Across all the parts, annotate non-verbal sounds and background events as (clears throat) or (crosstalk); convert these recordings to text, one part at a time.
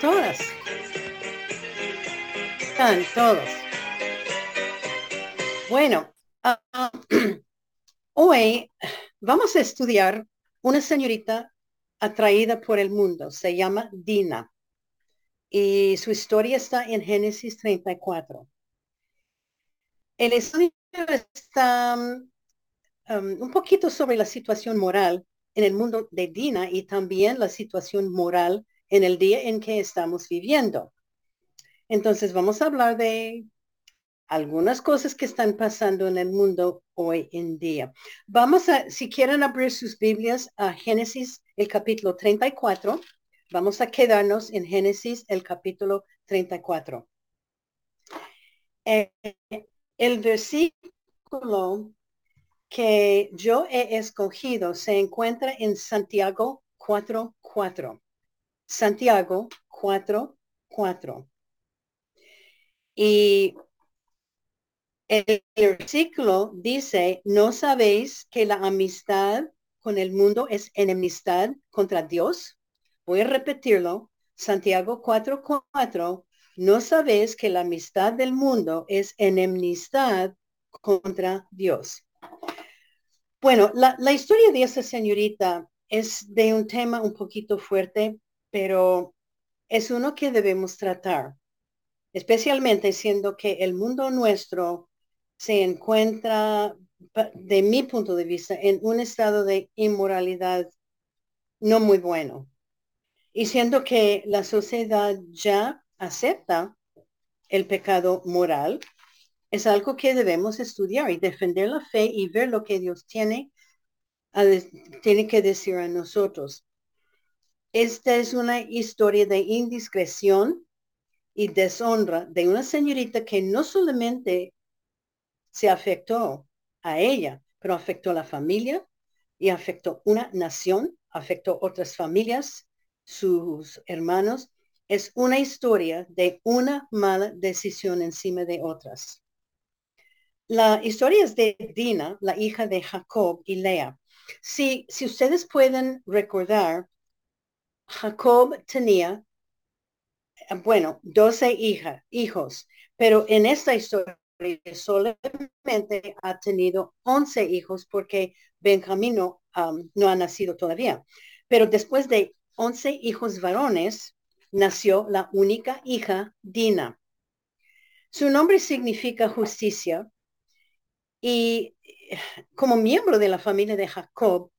todas. Están todos. Bueno, ah, (clears throat) hoy vamos a estudiar una señorita atraída por el mundo. Se llama Dina. Y su historia está en Génesis 34. El estudio está um, um, un poquito sobre la situación moral en el mundo de Dina y también la situación moral en el día en que estamos viviendo. Entonces vamos a hablar de algunas cosas que están pasando en el mundo hoy en día. Vamos a, si quieren abrir sus Biblias a Génesis, el capítulo 34, vamos a quedarnos en Génesis, el capítulo 34. Eh, el versículo que yo he escogido se encuentra en Santiago 4.4. Santiago 4.4. Y el versículo dice, ¿no sabéis que la amistad con el mundo es enemistad contra Dios? Voy a repetirlo. Santiago 4.4, ¿no sabéis que la amistad del mundo es enemistad contra Dios? Bueno, la, la historia de esa señorita es de un tema un poquito fuerte, pero es uno que debemos tratar, especialmente siendo que el mundo nuestro se encuentra, de mi punto de vista, en un estado de inmoralidad no muy bueno. Y siendo que la sociedad ya acepta el pecado moral, es algo que debemos estudiar y defender la fe y ver lo que Dios tiene, tiene que decir a nosotros. Esta es una historia de indiscreción y deshonra de una señorita que no solamente se afectó a ella, pero afectó a la familia y afectó una nación, afectó otras familias, sus hermanos. Es una historia de una mala decisión encima de otras. La historia es de Dina, la hija de Jacob y Lea. Si, si ustedes pueden recordar, Jacob tenía, bueno, 12 hijas, hijos, pero en esta historia solamente ha tenido 11 hijos porque Benjamín no, no ha nacido todavía. Pero después de 11 hijos varones, nació la única hija, Dina. Su nombre significa justicia y como miembro de la familia de Jacob,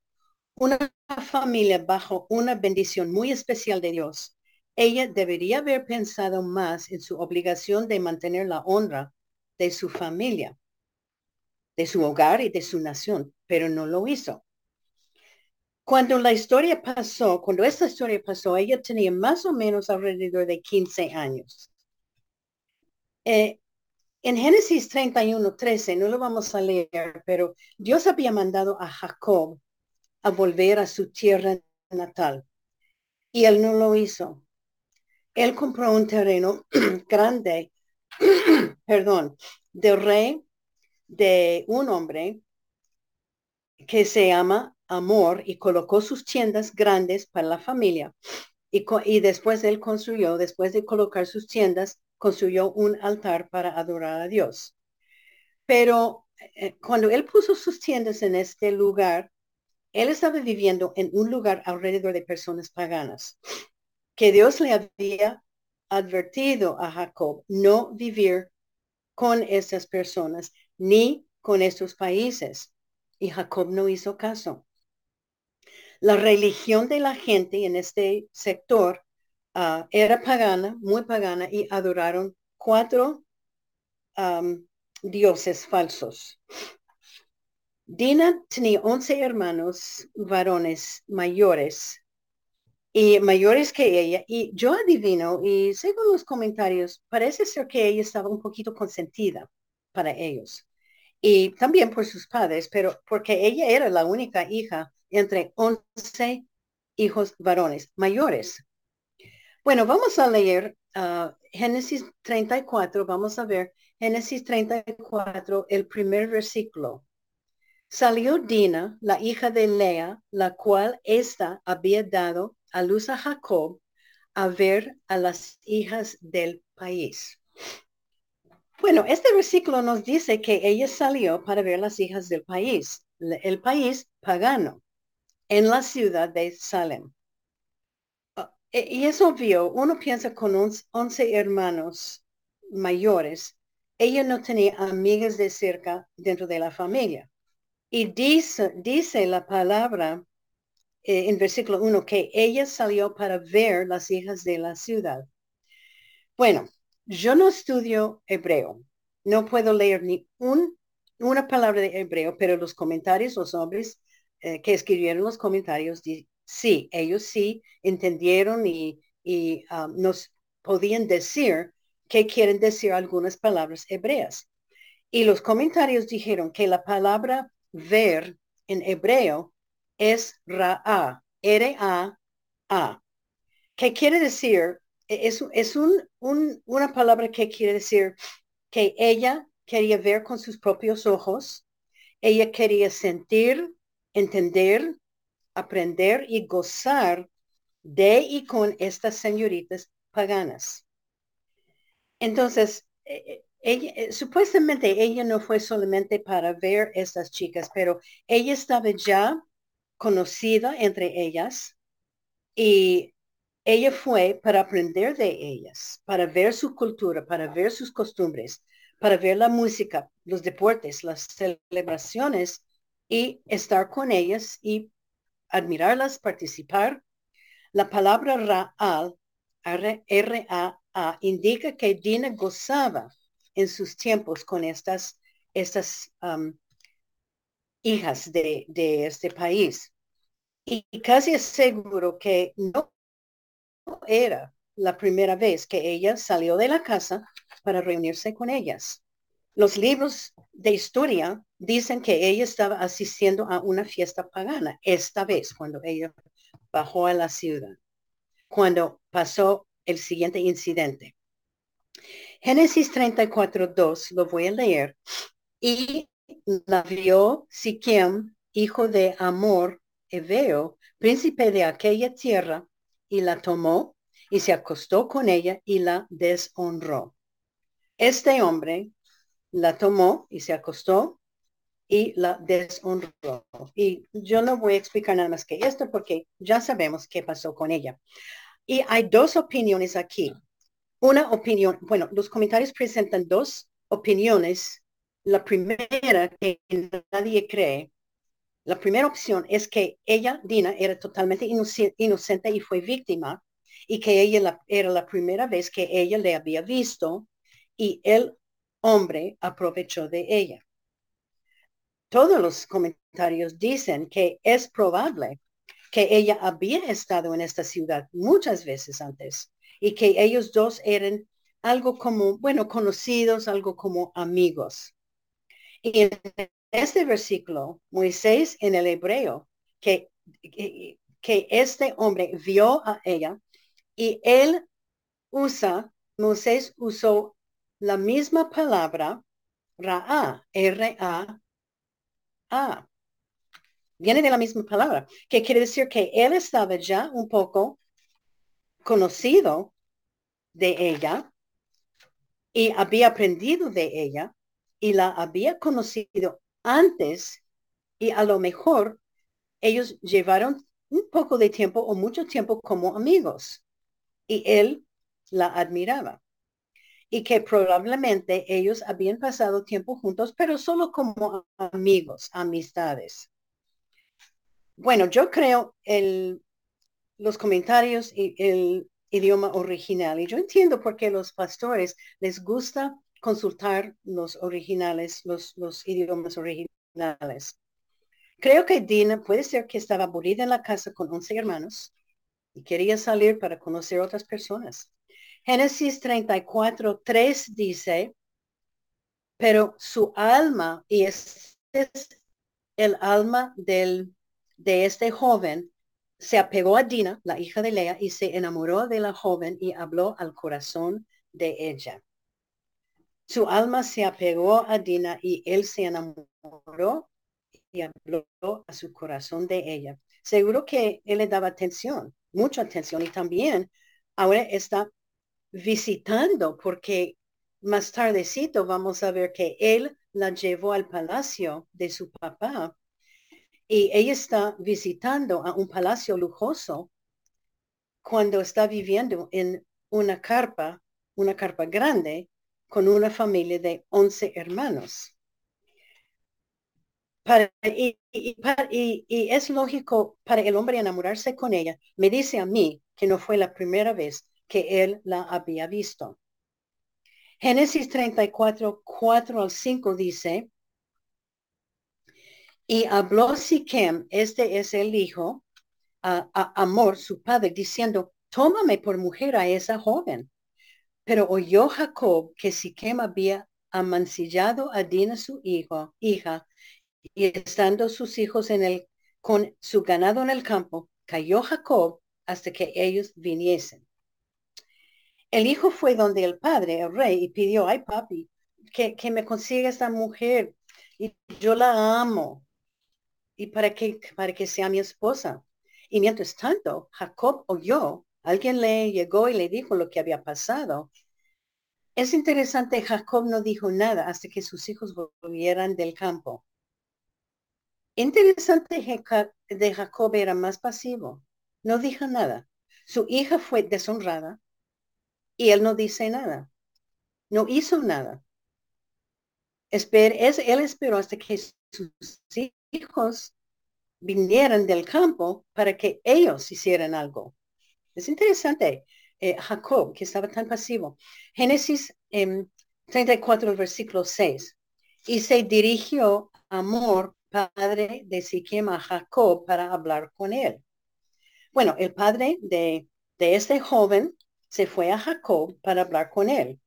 una familia bajo una bendición muy especial de Dios, ella debería haber pensado más en su obligación de mantener la honra de su familia, de su hogar y de su nación, pero no lo hizo. Cuando la historia pasó, cuando esta historia pasó, ella tenía más o menos alrededor de 15 años. Eh, en Génesis 31, 13, no lo vamos a leer, pero Dios había mandado a Jacob a volver a su tierra natal y él no lo hizo. Él compró un terreno (clears throat) grande (clears throat) perdón, del rey de un hombre que se llama Amor y colocó sus tiendas grandes para la familia. Y, y, después él construyó, después de colocar sus tiendas, construyó un altar para adorar a Dios. Pero eh, cuando él puso sus tiendas en este lugar, él estaba viviendo en un lugar alrededor de personas paganas, que Dios le había advertido a Jacob no vivir con estas personas ni con estos países. Y Jacob no hizo caso. La religión de la gente en este sector ah, era pagana, muy pagana, y adoraron cuatro dioses falsos. Dina tenía once hermanos varones mayores y mayores que ella. Y yo adivino, y según los comentarios, parece ser que ella estaba un poquito consentida para ellos. Y también por sus padres, pero porque ella era la única hija entre 11 hijos varones mayores. Bueno, vamos a leer uh, Génesis 34, vamos a ver Génesis 34, el primer versículo. Salió Dina, la hija de Lea, la cual ésta había dado a luz a Jacob a ver a las hijas del país. Bueno, este versículo nos dice que ella salió para ver las hijas del país, el país pagano, en la ciudad de Salem. Ah, e, y es obvio, uno piensa con once hermanos mayores, ella no tenía amigas de cerca dentro de la familia. Y dice, dice la palabra eh, en versículo 1 que ella salió para ver las hijas de la ciudad. Bueno, yo no estudio hebreo, no puedo leer ni un, una palabra de hebreo, pero los comentarios, los hombres eh, que escribieron los comentarios, sí, ellos sí entendieron y, y um, nos podían decir qué quieren decir algunas palabras hebreas. Y los comentarios dijeron que la palabra ver en hebreo es Ra'a, R-A-A. ¿Qué quiere decir? E, es, es un, una palabra que quiere decir que ella quería ver con sus propios ojos, ella quería sentir, entender, aprender y gozar de y con estas señoritas paganas. Entonces, e, e, ella, supuestamente ella no fue solamente para ver estas chicas, pero ella estaba ya conocida entre ellas y ella fue para aprender de ellas, para ver su cultura, para ver sus costumbres, para ver la música, los deportes, las celebraciones y estar con ellas y admirarlas, participar. La palabra Ra'al, R-A-A, indica que Dina gozaba en sus tiempos con estas, estas um, hijas de, este país. Y casi seguro que no era la primera vez que ella salió de la casa para reunirse con ellas. Los libros de historia dicen que ella estaba asistiendo a una fiesta pagana esta vez cuando ella bajó a la ciudad, cuando pasó el siguiente incidente. Génesis 34, 2, lo voy a leer. Y la vio Siquem, hijo de Amor, Eveo, príncipe de aquella tierra, y la tomó y se acostó con ella y la deshonró. Este hombre la tomó y se acostó y la deshonró. Y yo no voy a explicar nada más que esto porque ya sabemos qué pasó con ella. Y hay dos opiniones aquí. Una opinión, bueno, los comentarios presentan dos opiniones la primera que nadie cree, la primera opción es que ella, Dina, era totalmente inocente y fue víctima y que ella era la primera vez que ella le había visto y el hombre aprovechó de ella. Todos los comentarios dicen que es probable que ella había estado en esta ciudad muchas veces antes y que ellos dos eran algo como, bueno, conocidos, algo como amigos. Y en este versículo, Moisés en el hebreo, que, que, este hombre vio a ella y él usa, Moisés usó la misma palabra, Ra, R-A-A. Viene de la misma palabra, que quiere decir que él estaba ya un poco conocido de ella y había aprendido de ella y la había conocido antes y a lo mejor ellos llevaron un poco de tiempo o mucho tiempo como amigos y él la admiraba y que probablemente ellos habían pasado tiempo juntos, pero solo como amigos, amistades. Bueno, yo creo el, los comentarios y el idioma original y yo entiendo por qué los pastores les gusta consultar los originales, los, los idiomas originales. Creo que Dina puede ser que estaba aburrida en la casa con 11 hermanos y quería salir para conocer otras personas. Génesis 34, 3 dice, pero su alma, y es el alma del, de este joven, se apegó a Dina, la hija de Lea, y se enamoró de la joven y habló al corazón de ella. Su alma se apegó a Dina y él se enamoró y habló a su corazón de ella. Seguro que él le daba atención, mucha atención y también ahora está visitando porque más tardecito vamos a ver que él la llevó al palacio de su papá y ella está visitando a un palacio lujoso cuando está viviendo en una carpa, una carpa grande con una familia de 11 hermanos. y, y, es lógico para el hombre enamorarse con ella. Me dice a mí que no fue la primera vez que él la había visto. Génesis 34, 4 al 5 dice, y habló Siquem, este es el hijo, a, Amor, su padre, diciendo, tómame por mujer a esa joven. Pero oyó Jacob que Siquem había amancillado a Dina su hijo, hija, y estando sus hijos en el, con su ganado en el campo, cayó Jacob hasta que ellos viniesen. El hijo fue donde el padre, el rey, y pidió, ay papi, que, que me consiga esta mujer y yo la amo y para que, para que sea mi esposa. Y mientras tanto, Jacob oyó, alguien le llegó y le dijo lo que había pasado. Es interesante, Jacob no dijo nada hasta que sus hijos volvieran del campo. Interesante de Jacob era más pasivo, no dijo nada. Su hija fue deshonrada y él no dice nada. No hizo nada. Esper, es, él esperó hasta que sus hijos vinieran del campo para que ellos hicieran algo. Es interesante. Eh, Jacob, que estaba tan pasivo. Génesis 34, versículo 6. Y se dirigió Amor, padre de Siquem, a Jacob para hablar con él. Bueno, el padre de, de este joven se fue a Jacob para hablar con él.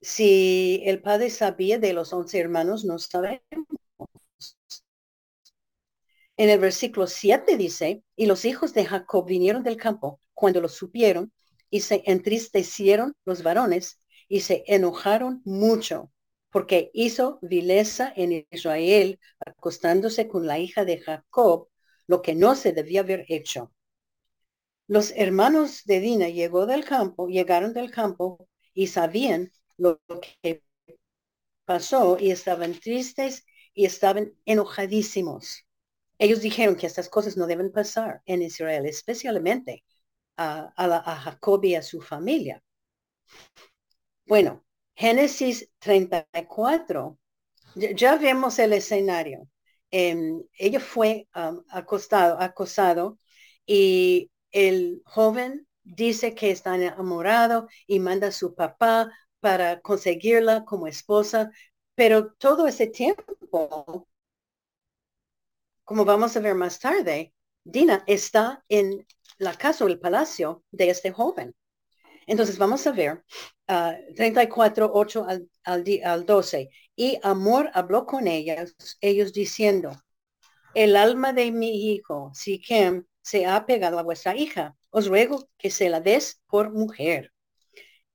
Si el padre sabía de los once hermanos, no sabemos. En el versículo 7 dice, y los hijos de Jacob vinieron del campo cuando lo supieron y se entristecieron los varones y se enojaron mucho porque hizo vileza en Israel acostándose con la hija de Jacob, lo que no se debía haber hecho. Los hermanos de Dina llegó del campo, llegaron del campo y sabían lo que pasó y estaban tristes y estaban enojadísimos. Ellos dijeron que estas cosas no deben pasar en Israel, especialmente a, a, Jacob y a su familia. Bueno, Génesis 34, ya vemos el escenario. Eh, ella fue um, acostado, acosado y el joven dice que está enamorado y manda a su papá para conseguirla como esposa, pero todo ese tiempo, como vamos a ver más tarde, Dina está en la casa o el palacio de este joven. Entonces vamos a ver 34, ah, 8 al, al, al 12. Y Amor habló con ellas, ellos diciendo, el alma de mi hijo, Siquem, se ha pegado a vuestra hija. Os ruego que se la des por mujer.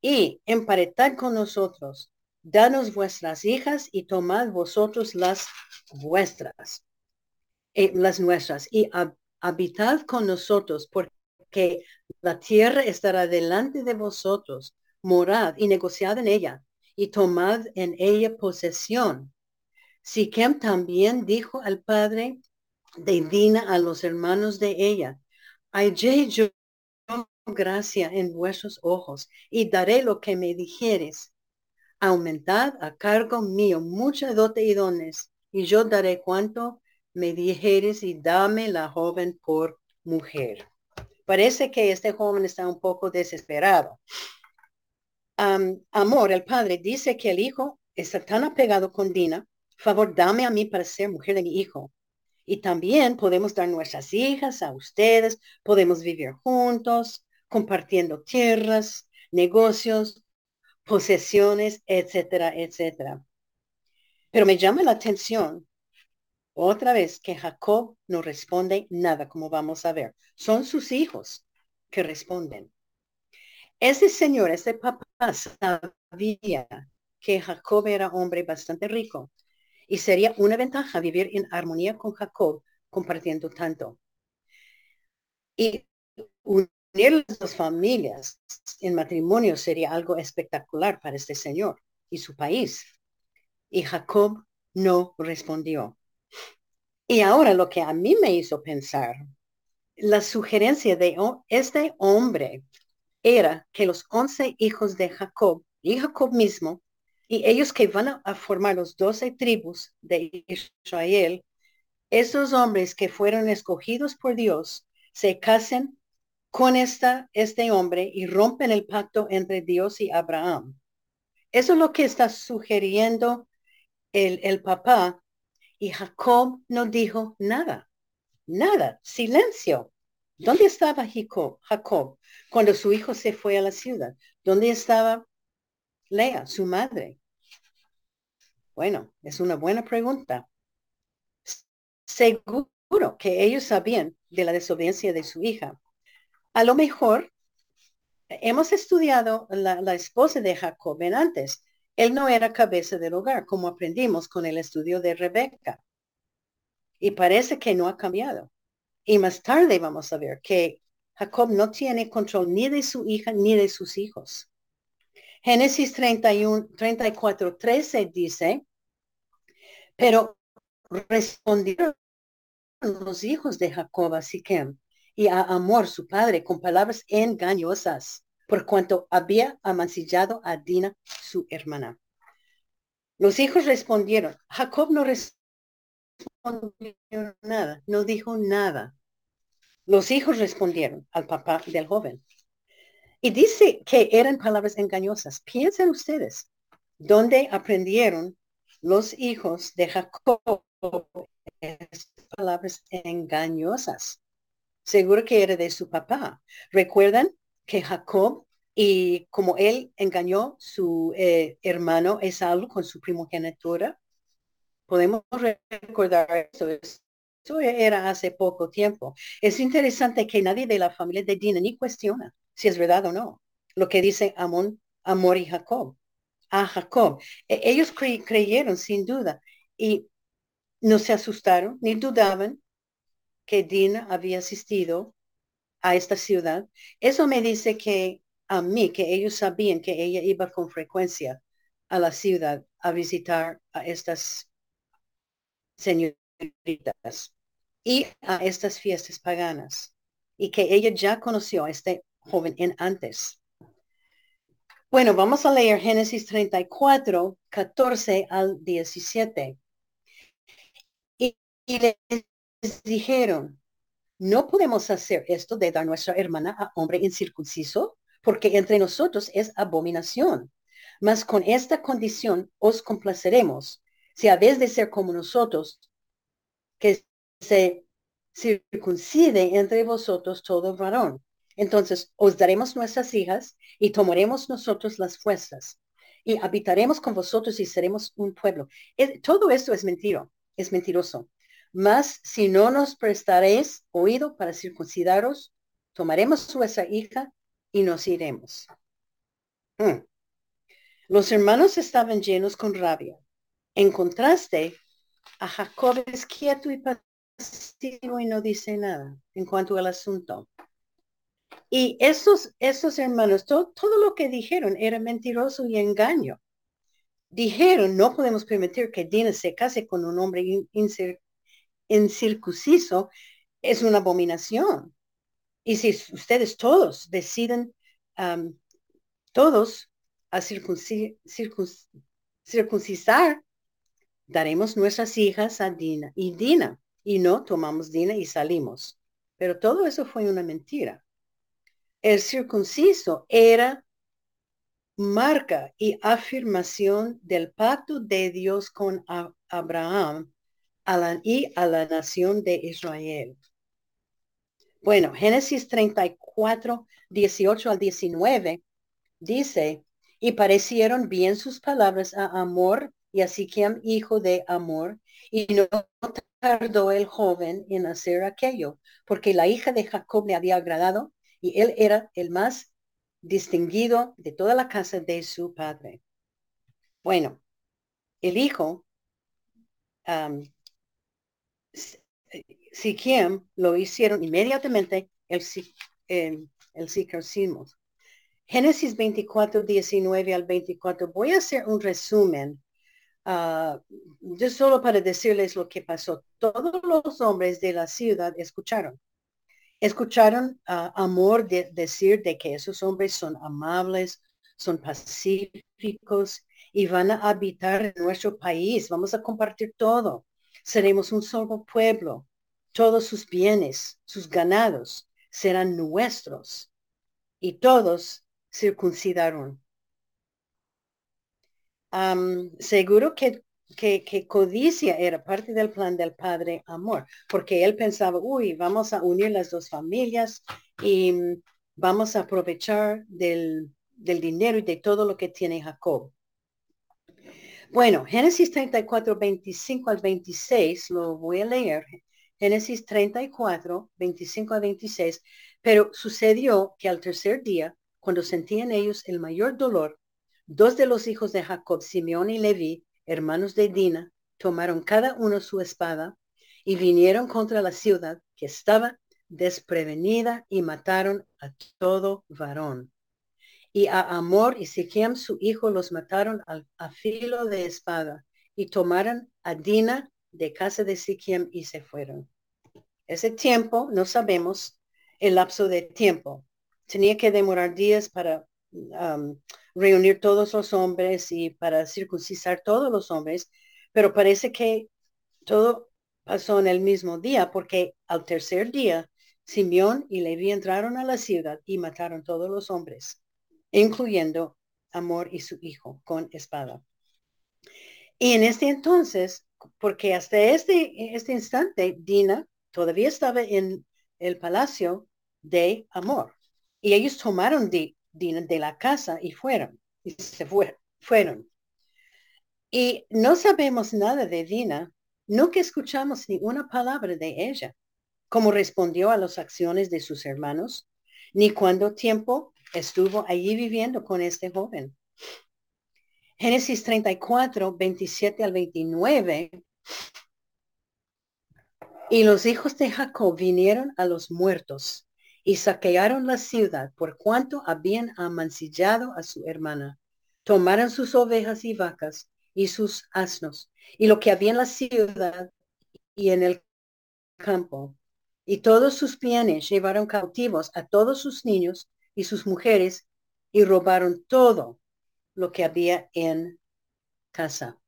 Y emparetad con nosotros. Danos vuestras hijas y tomad vosotros las vuestras, eh, las nuestras, y habitad con nosotros, porque la tierra estará delante de vosotros. Morad y negociad en ella, y tomad en ella posesión. Siquem también dijo al padre, de Dina a los hermanos de ella. Hallé yo gracia en vuestros ojos y daré lo que me dijeres. Aumentad a cargo mío mucha dote y dones, y yo daré cuanto me dijeres y dame la joven por mujer. Parece que este joven está un poco desesperado. amor, el padre dice que el hijo está tan apegado con Dina. Favor, dame a mí para ser mujer de mi hijo. Y también podemos dar nuestras hijas a ustedes, podemos vivir juntos, compartiendo tierras, negocios, posesiones, etcétera, etcétera. Pero me llama la atención otra vez que Jacob no responde nada, como vamos a ver. Son sus hijos que responden. Ese señor, ese papá sabía que Jacob era hombre bastante rico y sería una ventaja vivir en armonía con Jacob compartiendo tanto. Y unir las dos familias en matrimonio sería algo espectacular para este señor y su país. Y Jacob no respondió. Y ahora lo que a mí me hizo pensar, la sugerencia de este hombre era que los once hijos de Jacob y Jacob mismo, y ellos que van a, formar los doce tribus de Israel, esos hombres que fueron escogidos por Dios, se casen con esta, este hombre y rompen el pacto entre Dios y Abraham. Eso es lo que está sugiriendo el, el papá y Jacob no dijo nada, nada, silencio. ¿Dónde estaba Jacob, Jacob cuando su hijo se fue a la ciudad? ¿Dónde estaba Lea, su madre? Bueno, es una buena pregunta. Seguro que ellos sabían de la desobediencia de su hija. A lo mejor hemos estudiado la, la esposa de Jacob en antes. Él no era cabeza del hogar, como aprendimos con el estudio de Rebeca. Y parece que no ha cambiado. Y más tarde vamos a ver que Jacob no tiene control ni de su hija ni de sus hijos. Génesis 31, 34, 13 dice, pero respondieron los hijos de Jacob a Siquem y a Amor, su padre, con palabras engañosas, por cuanto había amancillado a Dina, su hermana. Los hijos respondieron, Jacob no respondió nada, no dijo nada. Los hijos respondieron al papá del joven. Y dice que eran palabras engañosas. Piensen ustedes, ¿dónde aprendieron los hijos de Jacob palabras engañosas? Seguro que era de su papá. ¿Recuerdan que Jacob y como él engañó su eh, hermano Esaú con su primogenitura? Podemos recordar eso. Eso era hace poco tiempo. Es interesante que nadie de la familia de Dina ni cuestiona si es verdad o no lo que dice Amón, Amor y Jacob. A Jacob. E, ellos creyeron sin duda y no se asustaron ni dudaban que Dina había asistido a esta ciudad. Eso me dice que a mí, que ellos sabían que ella iba con frecuencia a la ciudad a visitar a estas señoritas y a estas fiestas paganas y que ella ya conoció a este joven en antes. Bueno, vamos a leer Génesis 34, 14 al 17. Y, y les dijeron, no podemos hacer esto de dar nuestra hermana a hombre incircunciso, porque entre nosotros es abominación. Mas con esta condición os complaceremos, si habéis de ser como nosotros, que se circuncide entre vosotros todo varón. Entonces os daremos nuestras hijas y tomaremos nosotros las fuerzas y habitaremos con vosotros y seremos un pueblo. todo esto es mentira, es mentiroso. Mas si no nos prestaréis oído para circuncidaros, tomaremos vuestra hija y nos iremos. Hmm. Los hermanos estaban llenos con rabia. En contraste, a Jacob es quieto y pasivo y no dice nada en cuanto al asunto. Y esos, esos hermanos, todo, lo que dijeron era mentiroso y engaño. Dijeron, no podemos permitir que Dina se case con un hombre incircunciso, es una abominación. Y si ustedes todos deciden, todos a circuncisar, daremos nuestras hijas a Dina y Dina, y no tomamos Dina y salimos. Pero todo eso fue una mentira. El circunciso era marca y afirmación del pacto de Dios con Abraham y a la nación de Israel. Bueno, Génesis 34, 18 al 19 dice, y parecieron bien sus palabras a Amor y a Siquem, hijo de Amor, y no tardó el joven en hacer aquello, porque la hija de Jacob le había agradado y él era el más distinguido de toda la casa de su padre. Bueno, el hijo, Siquem lo hicieron inmediatamente, el, el sikhismo. Génesis 24, 19 al 24. Voy a hacer un resumen, uh, solo para decirles lo que pasó. Todos los hombres de la ciudad escucharon. Escucharon uh, amor de, decir de que esos hombres son amables, son pacíficos y van a habitar en nuestro país. Vamos a compartir todo. Seremos un solo pueblo. Todos sus bienes, sus ganados serán nuestros. Y todos circuncidaron. seguro que, que, codicia era parte del plan del padre amor, porque él pensaba, uy, vamos a unir las dos familias y mm, vamos a aprovechar del, del dinero y de todo lo que tiene Jacob. Bueno, Génesis 34, 25 al 26, lo voy a leer. Génesis 34, 25 al 26. Pero sucedió que al tercer día cuando sentían ellos el mayor dolor, dos de los hijos de Jacob, Simeón y Leví, hermanos de Dina, tomaron cada uno su espada y vinieron contra la ciudad que estaba desprevenida y mataron a todo varón. Y a Amor y Siquem su hijo los mataron al, a filo de espada y tomaron a Dina de casa de Siquem y se fueron. Ese tiempo, no sabemos el lapso de tiempo, tenía que demorar días para reunir todos los hombres y para circuncisar todos los hombres, pero parece que todo pasó en el mismo día porque al tercer día Simeón y Levi entraron a la ciudad y mataron todos los hombres, incluyendo Amor y su hijo con espada. Y en este entonces, porque hasta este, este instante, Dina todavía estaba en el palacio de Amor. Y ellos tomaron de, de, la casa y fueron, y se fueron. Y no sabemos nada de Dina, no que escuchamos ni una palabra de ella, cómo respondió a las acciones de sus hermanos, ni cuánto tiempo estuvo allí viviendo con este joven. Génesis 34, 27 al 29. Y los hijos de Jacob vinieron a los muertos y saquearon la ciudad por cuanto habían amancillado a su hermana. Tomaron sus ovejas y vacas y sus asnos y lo que había en la ciudad y en el campo. Y todos sus bienes llevaron cautivos a todos sus niños y sus mujeres y robaron todo lo que había en casa.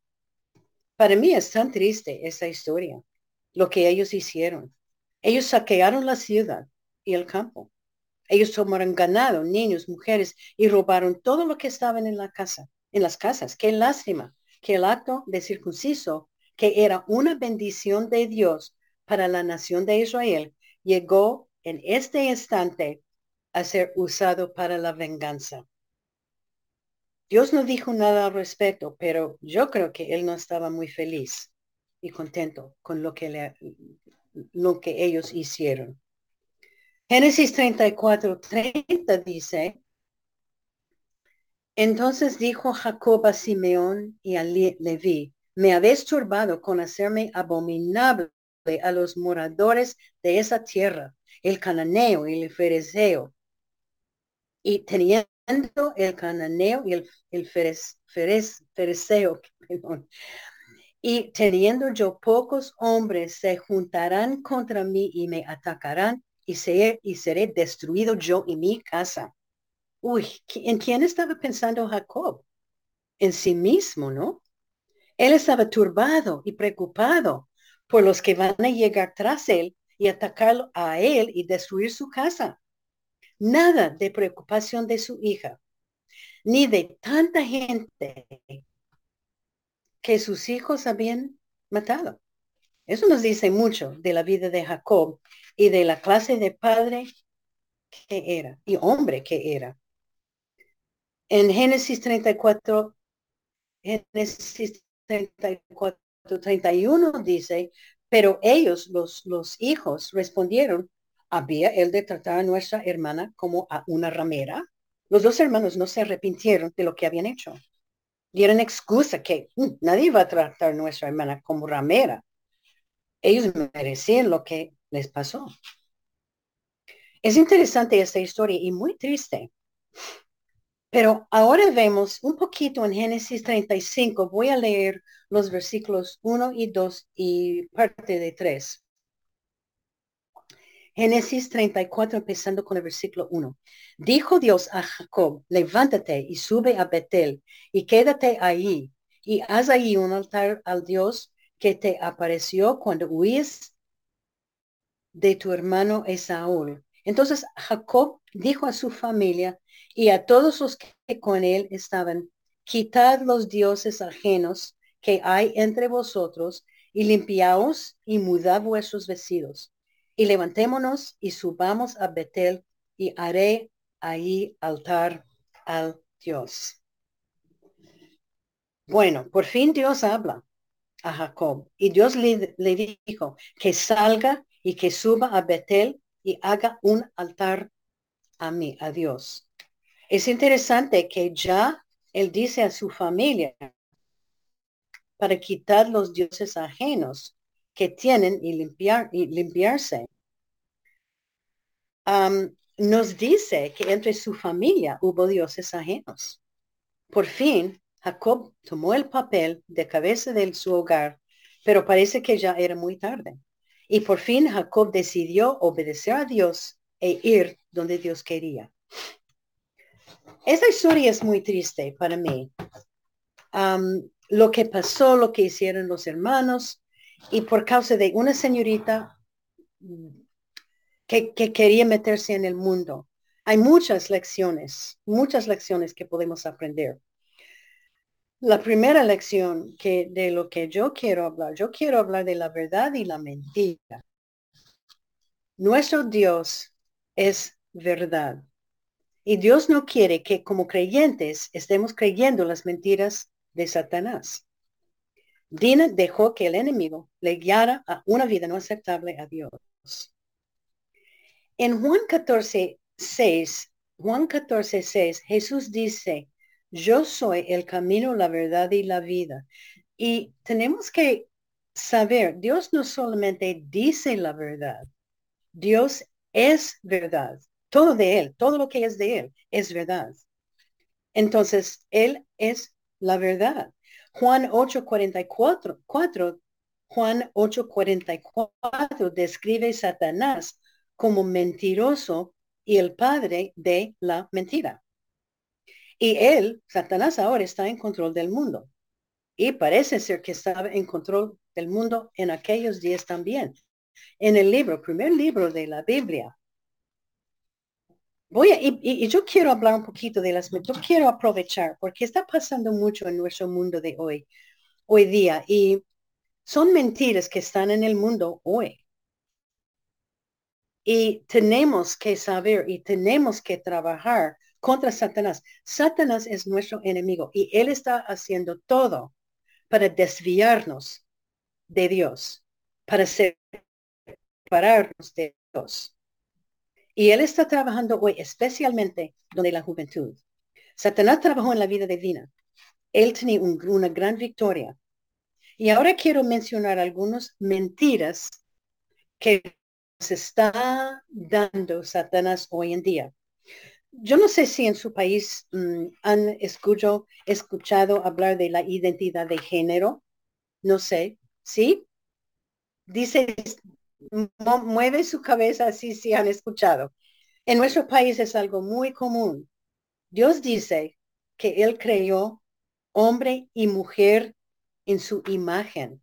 Para mí es tan triste esa historia, lo que ellos hicieron. Ellos saquearon la ciudad, y el campo. Ellos tomaron ganado, niños, mujeres y robaron todo lo que estaban en la casa, en las casas. Qué lástima que el acto de circunciso, que era una bendición de Dios para la nación de Israel, llegó en este instante a ser usado para la venganza. Dios no dijo nada al respecto, pero yo creo que él no estaba muy feliz y contento con lo que, le, lo que ellos hicieron. Génesis 34, 30 dice, entonces dijo Jacob a Simeón y a Leví, me habéis turbado con hacerme abominable a los moradores de esa tierra, el cananeo y el fereceo. Y teniendo el cananeo y el, el (laughs) y teniendo yo pocos hombres, se juntarán contra mí y me atacarán y, y seré destruido yo y mi casa. Uy, ¿en quién estaba pensando Jacob? En sí mismo, ¿no? Él estaba turbado y preocupado por los que van a llegar tras él y atacarlo a él y destruir su casa. Nada de preocupación de su hija, ni de tanta gente que sus hijos habían matado. Eso nos dice mucho de la vida de Jacob y de la clase de padre que era y hombre que era. En Génesis 34, Génesis 34, 31 dice, pero ellos, los, los hijos, respondieron, ¿había él de tratar a nuestra hermana como a una ramera? Los dos hermanos no se arrepintieron de lo que habían hecho. Dieron excusa que mm, nadie va a tratar a nuestra hermana como ramera. Ellos merecían lo que les pasó. Es interesante esta historia y muy triste. Pero ahora vemos un poquito en Génesis 35. Voy a leer los versículos 1 y 2 y parte de 3. Génesis 34, empezando con el versículo 1. Dijo Dios a Jacob, levántate y sube a Betel y quédate ahí y haz ahí un altar al Dios que te apareció cuando huís de tu hermano Esaú. Entonces Jacob dijo a su familia y a todos los que con él estaban, quitad los dioses ajenos que hay entre vosotros y limpiaos y mudad vuestros vestidos y levantémonos y subamos a Betel y haré ahí altar al Dios. Bueno, por fin Dios habla a Jacob y Dios le, dijo que salga y que suba a Betel y haga un altar a mí, a Dios. Es interesante que ya él dice a su familia para quitar los dioses ajenos que tienen y, limpiar, y limpiarse. nos dice que entre su familia hubo dioses ajenos. Por fin, Jacob tomó el papel de cabeza de su hogar, pero parece que ya era muy tarde. Y por fin Jacob decidió obedecer a Dios e ir donde Dios quería. Esa historia es muy triste para mí. lo que pasó, lo que hicieron los hermanos, y por causa de una señorita que quería meterse en el mundo. Hay muchas lecciones, muchas lecciones que podemos aprender. La primera lección que de lo que yo quiero hablar, yo quiero hablar de la verdad y la mentira. Nuestro Dios es verdad. Y Dios no quiere que como creyentes estemos creyendo las mentiras de Satanás. Dina dejó que el enemigo le guiara a una vida no aceptable a Dios. En Juan 14, 6, Juan 14, 6, Jesús dice, yo soy el camino, la verdad y la vida. Y tenemos que saber, Dios no solamente dice la verdad, Dios es verdad. Todo de Él, todo lo que es de Él es verdad. Entonces, Él es la verdad. Juan 8:44, 4, Juan 8:44 describe Satanás como mentiroso y el padre de la mentira. Y él, Satanás ahora está en control del mundo. Y parece ser que estaba en control del mundo en aquellos días también. En el libro, primer libro de la Biblia, Voy a, y, yo quiero hablar un poquito de las, yo quiero aprovechar porque está pasando mucho en nuestro mundo de hoy, hoy día, y son mentiras que están en el mundo hoy. Y tenemos que saber y tenemos que trabajar contra Satanás. Satanás es nuestro enemigo y él está haciendo todo para desviarnos de Dios, para separarnos de Dios. Y él está trabajando hoy especialmente donde la juventud. Satanás trabajó en la vida divina. Él tenía una gran victoria. Y ahora quiero mencionar algunas mentiras que se está dando Satanás hoy en día. Yo no sé si en su país mm, han escuchado, escuchado hablar de la identidad de género. No sé. ¿Sí? Dice mueve su cabeza así si han escuchado. En nuestro país es algo muy común. Dios dice que Él creó hombre y mujer en su imagen.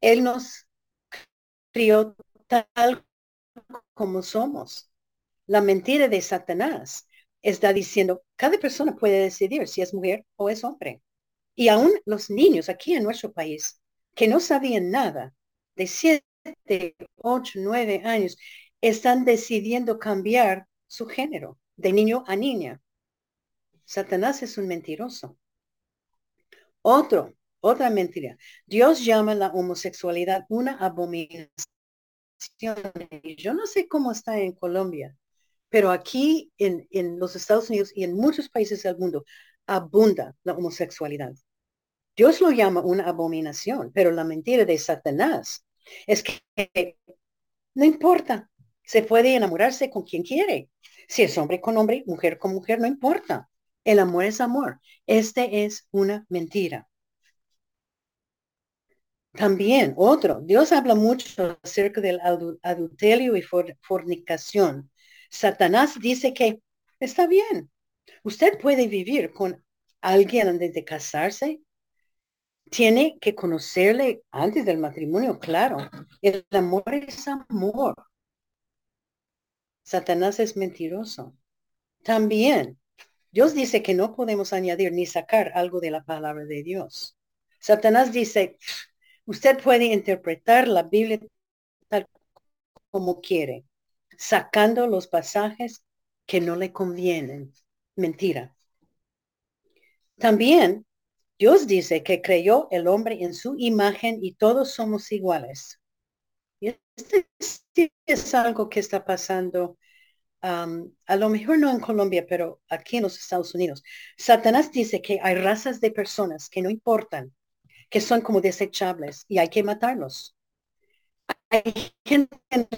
Él nos crió tal como somos. La mentira de Satanás está diciendo, cada persona puede decidir si es mujer o es hombre. Y aún los niños aquí en nuestro país que no sabían nada, de 8, 9 años están decidiendo cambiar su género de niño a niña. Satanás es un mentiroso. Otro, otra mentira. Dios llama la homosexualidad una abominación. Yo no sé cómo está en Colombia, pero aquí en, en los Estados Unidos y en muchos países del mundo abunda la homosexualidad. Dios lo llama una abominación, pero la mentira de Satanás es que no importa, Se puede enamorarse con quien quiere. Si es hombre con hombre, mujer con mujer, no importa. El amor es amor. Este es una mentira. También, otro, Dios habla mucho acerca del adulterio y fornicación. Satanás dice que está bien. Usted puede vivir con alguien antes de casarse. Tiene que conocerle antes del matrimonio, claro. El amor es amor. Satanás es mentiroso. También, Dios dice que no podemos añadir ni sacar algo de la palabra de Dios. Satanás dice, usted puede interpretar la Biblia tal como quiere, sacando los pasajes que no le convienen. Mentira. También Dios dice que creyó el hombre en su imagen y todos somos iguales. Y este es algo que está pasando, a lo mejor no en Colombia, pero aquí en los Estados Unidos. Satanás dice que hay razas de personas que no importan, que son como desechables y hay que matarlos. Hay gente en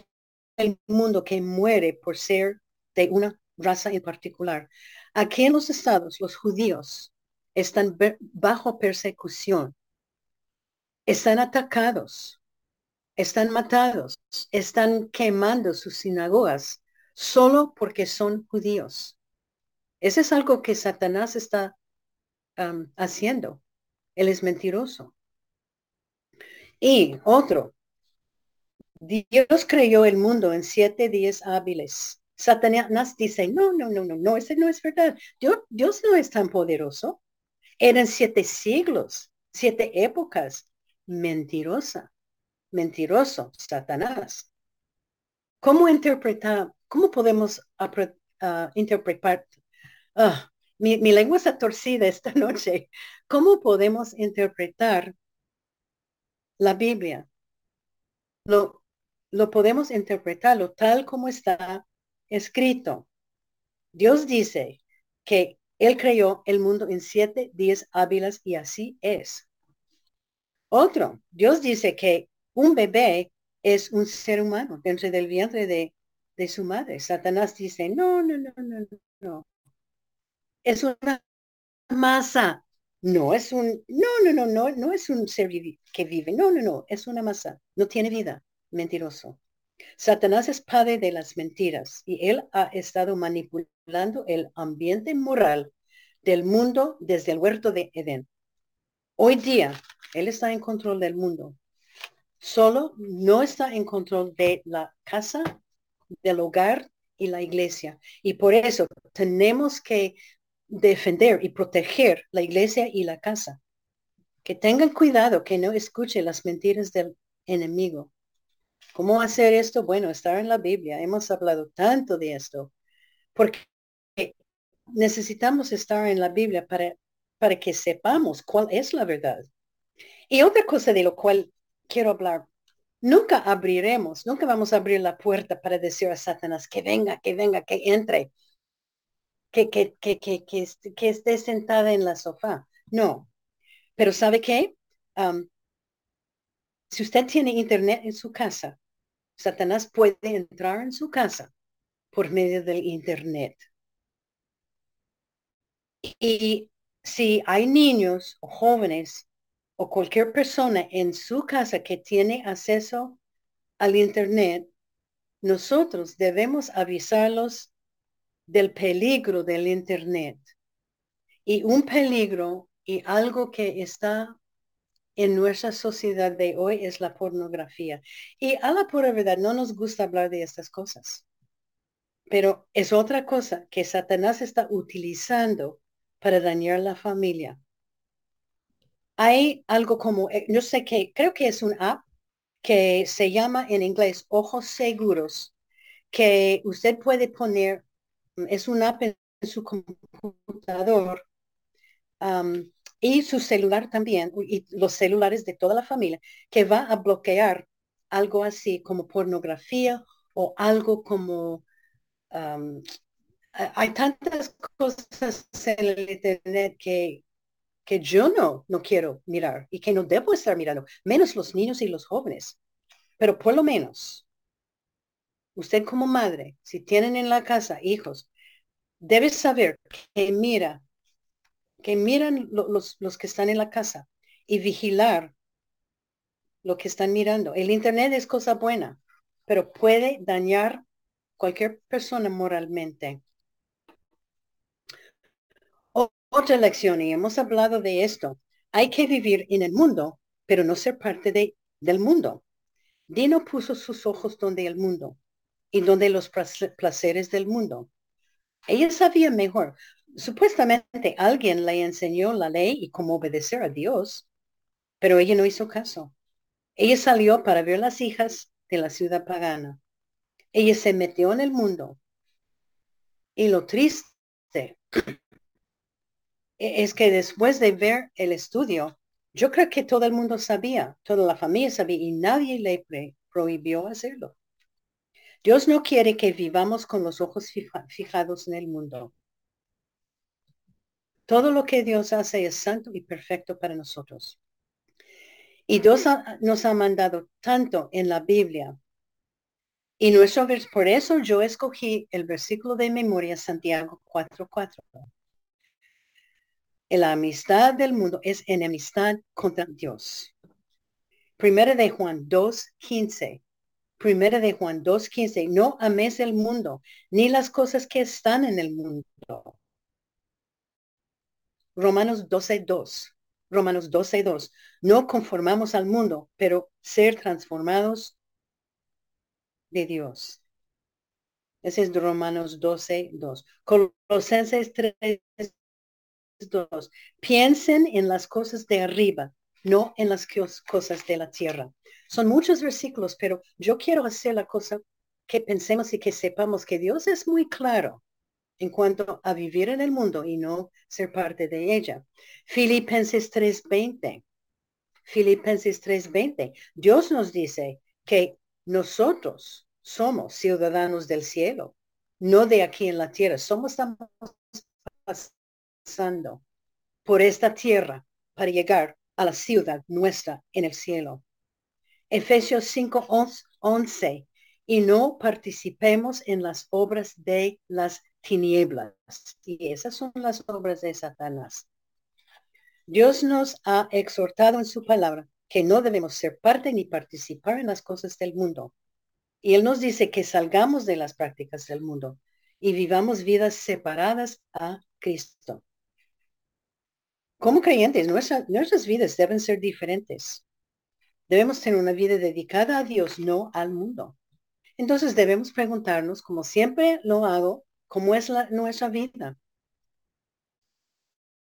el mundo que muere por ser de una raza en particular. Aquí en los estados, los judíos están bajo persecución, están atacados, están matados, están quemando sus sinagogas solo porque son judíos. Ese es algo que Satanás está haciendo. Él es mentiroso. Y otro, Dios creyó el mundo en siete días hábiles. Satanás dice, no, no, no, no, no, ese no es verdad. Dios, Dios no es tan poderoso. Eran siete siglos, siete épocas. Mentirosa, mentiroso, Satanás. ¿Cómo interpretar, cómo podemos ah, interpretar? Ah, mi, lengua está torcida esta (laughs) noche. ¿Cómo podemos interpretar la Biblia? Lo, lo podemos interpretarlo tal como está escrito. Dios dice que él creó el mundo en siete días hábiles y así es. Otro, Dios dice que un bebé es un ser humano dentro del vientre de, de su madre. Satanás dice, no, no, no, no, no. Es una masa. No es un, no, no, no, no, no es un ser que vive. No, no, no, es una masa. No tiene vida. Mentiroso. Satanás es padre de las mentiras y él ha estado manipulando el ambiente moral del mundo desde el huerto de Edén. Hoy día, él está en control del mundo. Solo no está en control de la casa, del hogar y la iglesia. Y por eso tenemos que defender y proteger la iglesia y la casa. Que tengan cuidado, que no escuche las mentiras del enemigo. ¿Cómo hacer esto? Bueno, estar en la Biblia. Hemos hablado tanto de esto, porque necesitamos estar en la Biblia para, para que sepamos cuál es la verdad. Y otra cosa de lo cual quiero hablar, nunca abriremos, nunca vamos a abrir la puerta para decir a Satanás que venga, que venga, que entre, que, que, que, que, que, esté sentada en la sofá. No. Pero ¿sabe qué? si usted tiene internet en su casa, Satanás puede entrar en su casa por medio del Internet. Y si hay niños o jóvenes o cualquier persona en su casa que tiene acceso al Internet, nosotros debemos avisarlos del peligro del Internet. Y un peligro y algo que está en nuestra sociedad de hoy es la pornografía. Y a la pura verdad, no nos gusta hablar de estas cosas. Pero es otra cosa que Satanás está utilizando para dañar la familia. Hay algo como, eh, no sé qué, creo que es un app que se llama en inglés Ojos Seguros, que usted puede poner, es un app en su computador y su celular también, y los celulares de toda la familia, que va a bloquear algo así como pornografía o algo como... hay tantas cosas en el Internet que, que yo no, no quiero mirar y que no debo estar mirando, menos los niños y los jóvenes. Pero por lo menos usted como madre, si tienen en la casa hijos, debe saber que mira, que miran los, los que están en la casa y vigilar lo que están mirando. El Internet es cosa buena, pero puede dañar cualquier persona moralmente. otra lección, y hemos hablado de esto, hay que vivir en el mundo, pero no ser parte de, del mundo. Dino puso sus ojos donde el mundo y donde los placeres del mundo. Ella sabía mejor. Supuestamente alguien le enseñó la ley y cómo obedecer a Dios, pero ella no hizo caso. Ella salió para ver las hijas de la ciudad pagana. Ella se metió en el mundo. Y lo triste es que después de ver el estudio, yo creo que todo el mundo sabía, toda la familia sabía y nadie le prohibió hacerlo. Dios no quiere que vivamos con los ojos fijados en el mundo. Todo lo que Dios hace es santo y perfecto para nosotros. Y Dios nos ha mandado tanto en la Biblia. Y nuestro por eso yo escogí el versículo de memoria Santiago 4.4. La amistad del mundo es enemistad contra Dios. Primera de Juan 2.15. Primera de Juan 2.15. No ames el mundo, ni las cosas que están en el mundo. Romanos 12.2. Romanos 12.2. No conformamos al mundo, pero ser transformados de Dios. Ese es Romanos 12.2. Colosenses 3, dos. Piensen en las cosas de arriba, no en las cosas de la tierra. Son muchos versículos, pero yo quiero hacer la cosa que pensemos y que sepamos que Dios es muy claro en cuanto a vivir en el mundo y no ser parte de ella. Filipenses 3:20. Filipenses 3:20. Dios nos dice que nosotros somos ciudadanos del cielo, no de aquí en la tierra. Somos pasando por esta tierra para llegar a la ciudad nuestra en el cielo. Efesios 5, 11, y no participemos en las obras de las tinieblas. Y esas son las obras de Satanás. Dios nos ha exhortado en su palabra que no debemos ser parte ni participar en las cosas del mundo. Y Él nos dice que salgamos de las prácticas del mundo y vivamos vidas separadas a Cristo. Como creyentes, nuestras vidas deben ser diferentes. Debemos tener una vida dedicada a Dios, no al mundo. Entonces debemos preguntarnos, como siempre lo hago, ¿cómo es la, nuestra vida?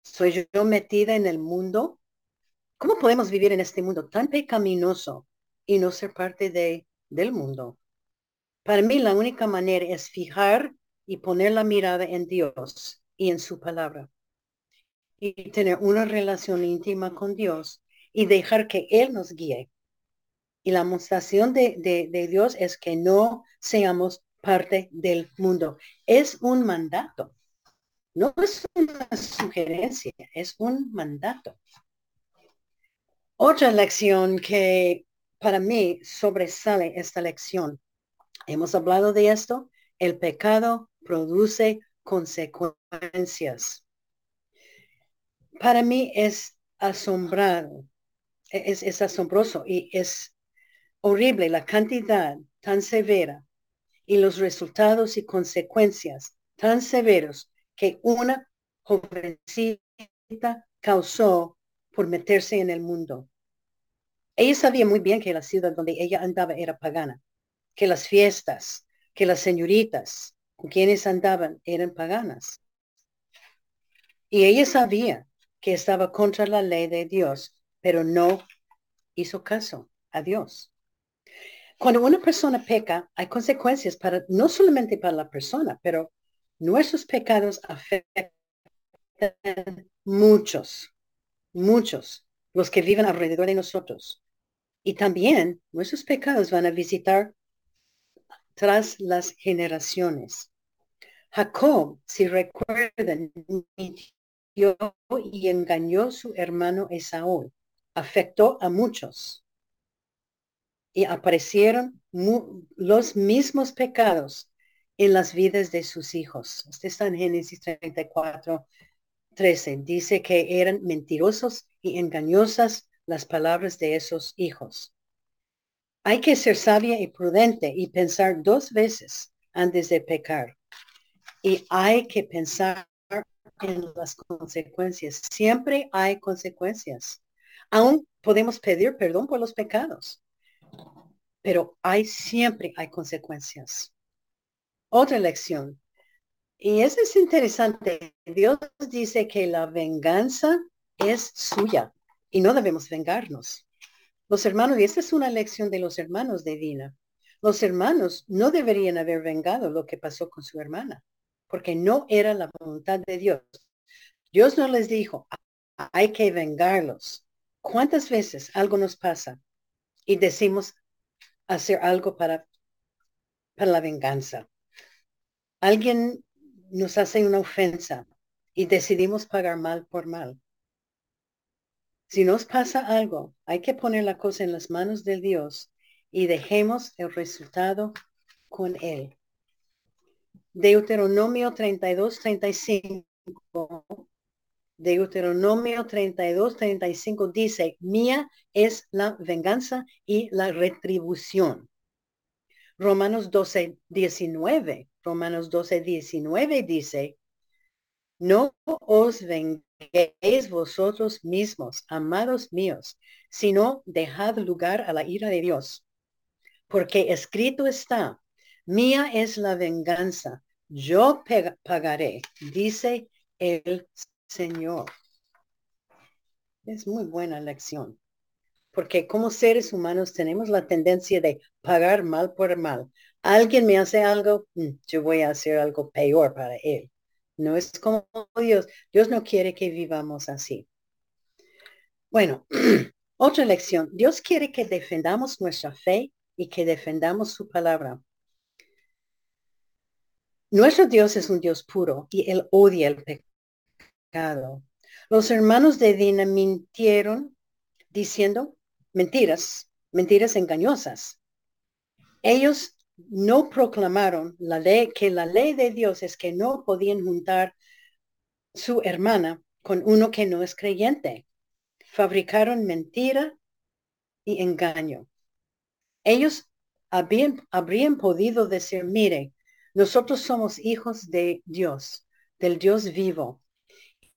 ¿Soy yo metida en el mundo? ¿Cómo podemos vivir en este mundo tan pecaminoso y no ser parte de, del mundo? Para mí la única manera es fijar y poner la mirada en Dios y en su palabra y tener una relación íntima con Dios y dejar que Él nos guíe. Y la mostración de, de, Dios es que no seamos parte del mundo. Es un mandato. No es una sugerencia, es un mandato. Otra lección que para mí sobresale esta lección. Hemos hablado de esto. El pecado produce consecuencias para mí es asombrado, e-, es, es asombroso y es horrible la cantidad tan severa y los resultados y consecuencias tan severos que una jovencita causó por meterse en el mundo. Ella sabía muy bien que la ciudad donde ella andaba era pagana, que las fiestas, que las señoritas con quienes andaban eran paganas. Y ella sabía que estaba contra la ley de Dios, pero no hizo caso a Dios. Cuando una persona peca, hay consecuencias para no solamente para la persona, pero nuestros pecados afectan muchos, muchos, los que viven alrededor de nosotros. Y también nuestros pecados van a visitar tras las generaciones. Jacob, si recuerdan, y engañó su hermano Esaú. Afectó a muchos. Y aparecieron los mismos pecados en las vidas de sus hijos. Este está en Génesis 34, 13. Dice que eran mentirosos y engañosas las palabras de esos hijos. Hay que ser sabia y prudente y pensar dos veces antes de pecar. Y hay que pensar en las consecuencias. Siempre hay consecuencias. Aún podemos pedir perdón por los pecados, pero hay siempre hay consecuencias. Otra lección. Y eso es interesante. Dios dice que la venganza es suya y no debemos vengarnos. Los hermanos, y esta es una lección de los hermanos de Dina. Los hermanos no deberían haber vengado lo que pasó con su hermana, porque no era la voluntad de Dios. Dios no les dijo, hay que vengarlos. ¿Cuántas veces algo nos pasa y decimos hacer algo para, para la venganza? Alguien nos hace una ofensa y decidimos pagar mal por mal. Si nos pasa algo, hay que poner la cosa en las manos del Dios y dejemos el resultado con Él. Deuteronomio 32, 35. Deuteronomio 32, 35 dice, mía es la venganza y la retribución. Romanos 12, 19. Romanos 12, 19 dice, no os venguéis vosotros mismos, amados míos, sino dejad lugar a la ira de Dios. Porque escrito está, mía es la venganza, yo pagaré, dice el Señor. Es muy buena lección, porque como seres humanos tenemos la tendencia de pagar mal por mal. Alguien me hace algo, mm, yo voy a hacer algo peor para él. No es como Dios. Dios no quiere que vivamos así. Bueno, (clears throat) otra lección. Dios quiere que defendamos nuestra fe y que defendamos su palabra. Nuestro Dios es un Dios puro y él odia el Los hermanos de Dina mintieron diciendo mentiras, mentiras engañosas. Ellos no proclamaron la ley, que la ley de Dios es que no podían juntar su hermana con uno que no es creyente. Fabricaron mentira y engaño. Ellos habían, habrían podido decir, mire, nosotros somos hijos de Dios, del Dios vivo,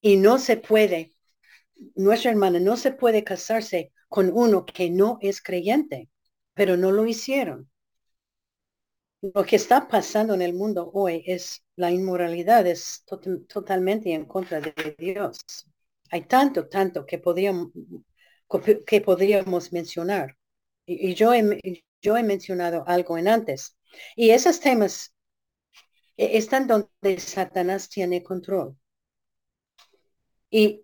y no se puede, nuestra hermana no se puede casarse con uno que no es creyente, pero no lo hicieron. Lo que está pasando en el mundo hoy es la inmoralidad, es totalmente en contra de Dios. Hay tanto, tanto que podríamos, que podríamos mencionar. Y, yo, he, yo he mencionado algo en antes. Y esos temas e, están donde Satanás tiene control. Y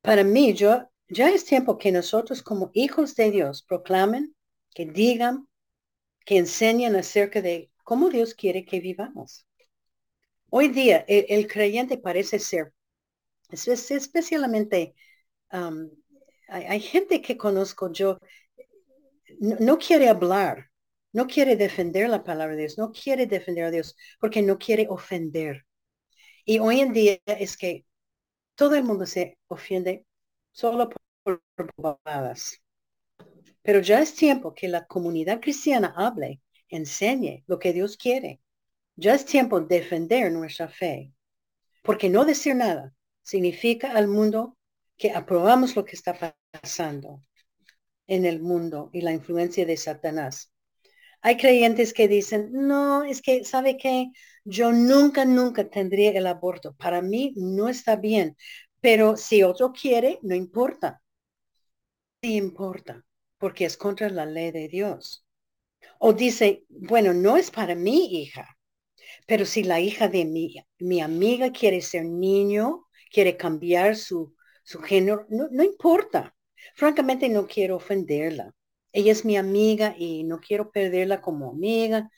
para mí, yo, ya es tiempo que nosotros como hijos de Dios proclamen, que digan, que enseñen acerca de cómo Dios quiere que vivamos. Hoy día el, creyente parece ser, especialmente, um, hay, gente que conozco yo, no, quiere hablar, no quiere defender la palabra de Dios, no quiere defender a Dios porque no quiere ofender. Y hoy en día es que todo el mundo se ofende solo por, por Pero ya es tiempo que la comunidad cristiana hable enseñe lo que Dios quiere. Ya es tiempo de defender nuestra fe, porque no decir nada significa al mundo que aprobamos lo que está pasando en el mundo y la influencia de Satanás. Hay creyentes que dicen, no, es que, ¿sabe qué? Yo nunca, nunca tendría el aborto. Para mí no está bien, pero si otro quiere, no importa. Sí importa, porque es contra la ley de Dios. O dice, bueno, no es para mi hija, pero si la hija de mi, mi amiga quiere ser niño, quiere cambiar su, su género, no, no importa. Francamente no quiero ofenderla. Ella es mi amiga y no quiero perderla como amiga.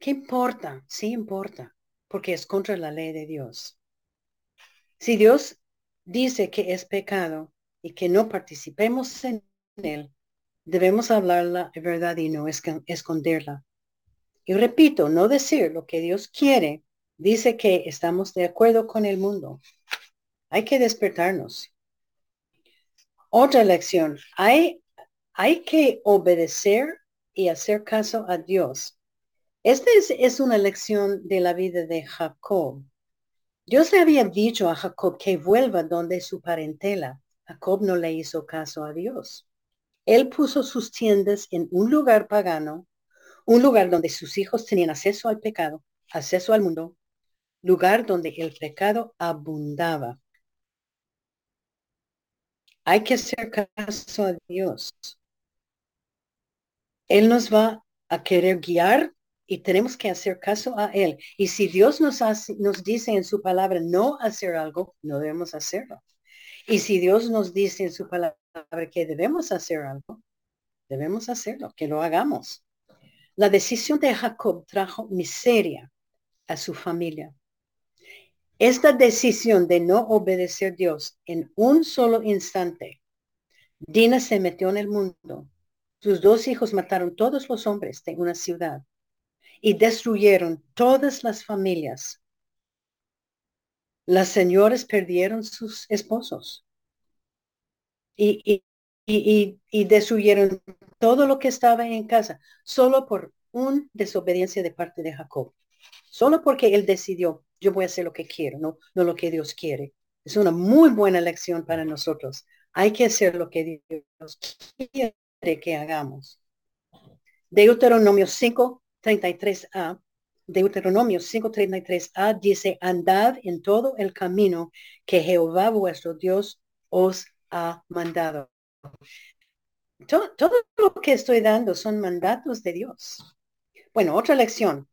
¿Qué importa? Sí importa, porque es contra la ley de Dios. Si Dios dice que es pecado y que no participemos en él, Debemos hablar la verdad y no esconderla. Y repito, no decir lo que Dios quiere dice que estamos de acuerdo con el mundo. Hay que despertarnos. Otra lección. Hay, hay que obedecer y hacer caso a Dios. Esta es, una lección de la vida de Jacob. Dios le había dicho a Jacob que vuelva donde su parentela. Jacob no le hizo caso a Dios. Él puso sus tiendas en un lugar pagano, un lugar donde sus hijos tenían acceso al pecado, acceso al mundo, lugar donde el pecado abundaba. Hay que hacer caso a Dios. Él nos va a querer guiar y tenemos que hacer caso a Él. Y si Dios nos, nos dice en su palabra no hacer algo, no debemos hacerlo. Y si Dios nos dice en su palabra que debemos hacer algo, debemos hacerlo, que lo hagamos. La decisión de Jacob trajo miseria a su familia. Esta decisión de no obedecer a Dios en un solo instante, Dina se metió en el mundo. Sus dos hijos mataron todos los hombres de una ciudad y destruyeron todas las familias. Las señoras perdieron sus esposos y, y, destruyeron todo lo que estaba en casa solo por una desobediencia de parte de Jacob. Solo porque él decidió, yo voy a hacer lo que quiero, no, no lo que Dios quiere. Es una muy buena lección para nosotros. Hay que hacer lo que Dios quiere que hagamos. Deuteronomio 5.33a, Deuteronomio 5.33a dice, andad en todo el camino que Jehová vuestro Dios os ha mandado. Todo, todo, lo que estoy dando son mandatos de Dios. Bueno, otra lección.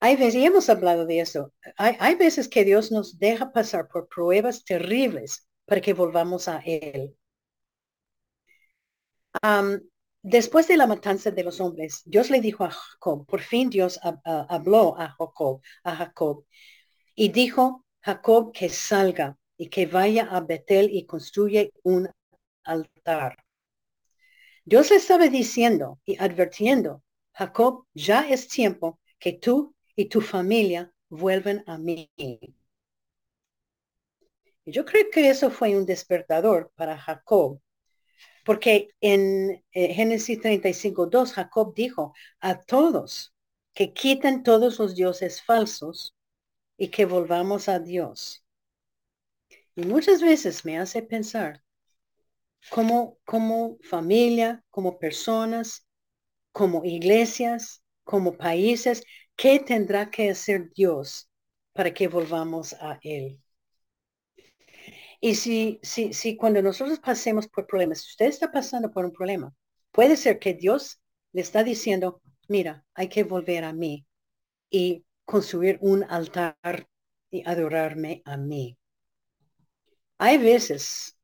Hay veces, y hemos hablado de eso, hay, veces que Dios nos deja pasar por pruebas terribles para que volvamos a Él. Después de la matanza de los hombres, Dios le dijo a Jacob, por fin Dios habló a Jacob, a Jacob, y dijo Jacob que salga y que vaya a Betel y construye un altar. Dios le estaba diciendo y advirtiendo, Jacob, ya es tiempo que tú y tu familia vuelven a mí. Yo creo que eso fue un despertador para Jacob, porque en eh, Génesis 35, 2, Jacob dijo a todos que quiten todos los dioses falsos y que volvamos a Dios. Y muchas veces me hace pensar como, como familia, como personas, como iglesias, como países, ¿Qué tendrá que hacer Dios para que volvamos a Él? Y si, si, si cuando nosotros pasemos por problemas, si usted está pasando por un problema, puede ser que Dios le está diciendo, mira, hay que volver a mí y construir un altar y adorarme a mí. Hay veces,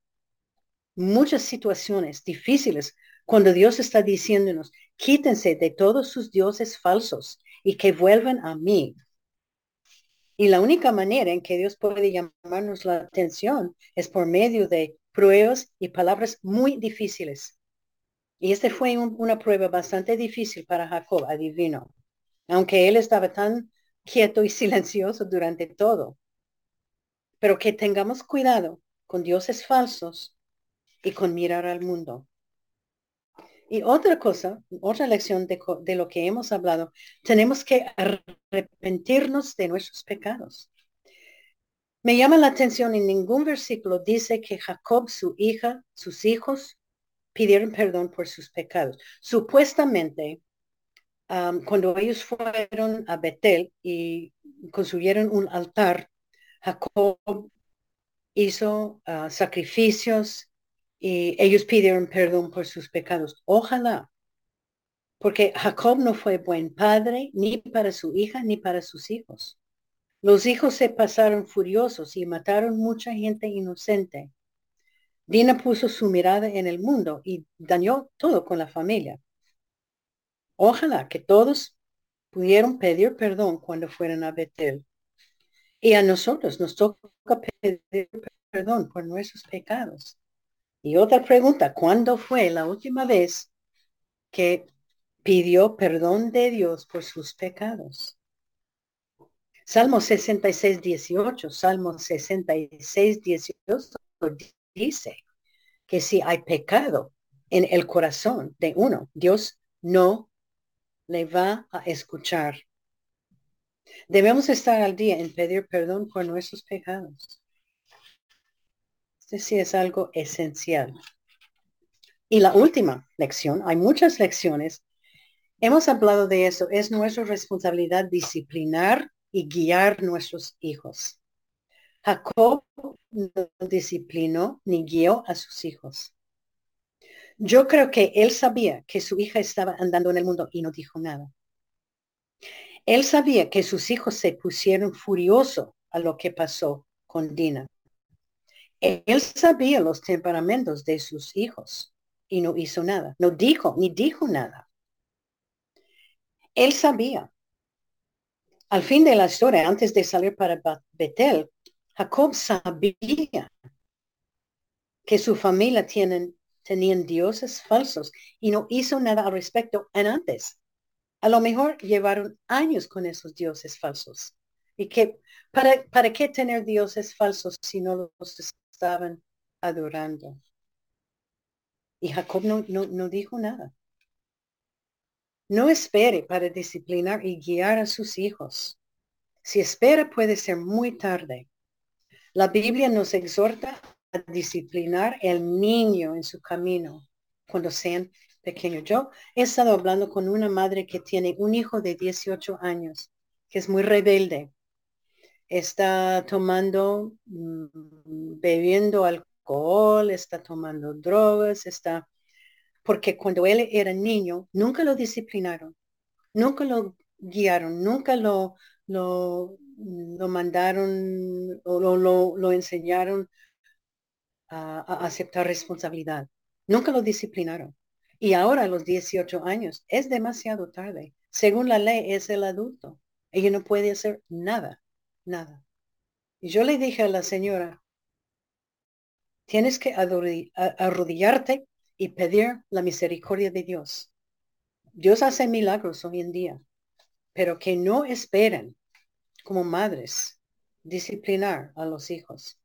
muchas situaciones difíciles, cuando Dios está diciéndonos, quítense de todos sus dioses falsos y que vuelvan a mí. Y la única manera en que Dios puede llamarnos la atención es por medio de pruebas y palabras muy difíciles. Y este fue una prueba bastante difícil para Jacob, adivino, aunque él estaba tan quieto y (laughs) silencioso durante todo. Pero que tengamos cuidado con dioses falsos y con mirar al mundo. Y otra cosa, otra lección de, lo que hemos hablado, tenemos que arrepentirnos de nuestros pecados. Me llama la atención, en ningún versículo dice que Jacob, su hija, sus hijos pidieron perdón por sus pecados. Supuestamente, cuando ellos fueron a Betel y construyeron un altar, Jacob hizo ah, sacrificios y ellos pidieron perdón por sus pecados. Ojalá, porque Jacob no fue buen padre ni para su hija ni para sus hijos. Los hijos se pasaron furiosos y mataron mucha gente inocente. Dina puso su mirada en el mundo y dañó todo con la familia. Ojalá que todos pudieron pedir perdón cuando fueran a Betel. Y a nosotros nos toca pedir perdón por nuestros pecados Y otra pregunta, ¿cuándo fue la última vez que pidió perdón de Dios por sus pecados? Salmo 66, 18, Salmo 66, 18 dice que si hay pecado en el corazón de uno, Dios no le va a escuchar. Debemos estar al día en pedir perdón por nuestros pecados. Este sí es algo esencial. Y la última lección, hay muchas lecciones. Hemos hablado de eso. Es nuestra responsabilidad disciplinar y guiar nuestros hijos. Jacob no disciplinó ni guió a sus hijos. Yo creo que él sabía que su hija estaba andando en el mundo y no dijo nada. Él sabía que sus hijos se pusieron furiosos a lo que pasó con Dina. Él sabía los temperamentos de sus hijos y no hizo nada. No dijo, ni dijo nada. Él sabía. Al fin de la historia, antes de salir para Betel, Jacob sabía que su familia tienen, tenían dioses falsos y no hizo nada al respecto en antes. A lo mejor llevaron años con esos dioses falsos. ¿Y que para, para qué tener dioses falsos si no los estaban adorando? Y Jacob no, no, no dijo nada. No espere para disciplinar y guiar a sus hijos. Si espera puede ser muy tarde. La Biblia nos exhorta a disciplinar el niño en su camino cuando sean pequeños. Yo he estado hablando con una madre que tiene un hijo de 18 años, que es muy rebelde. Está tomando, mm, bebiendo alcohol, está tomando drogas, está... Porque cuando él era niño, nunca lo disciplinaron, nunca lo guiaron, nunca lo, lo lo mandaron o lo, lo, enseñaron a, aceptar responsabilidad. Nunca lo disciplinaron. Y ahora a los 18 años es demasiado tarde. Según la ley es el adulto. Ella no puede hacer nada, nada. Y yo le dije a la señora, tienes que arrodillarte y pedir la misericordia de Dios. Dios hace milagros hoy en día, pero que no esperen como madres, disciplinar a los hijos.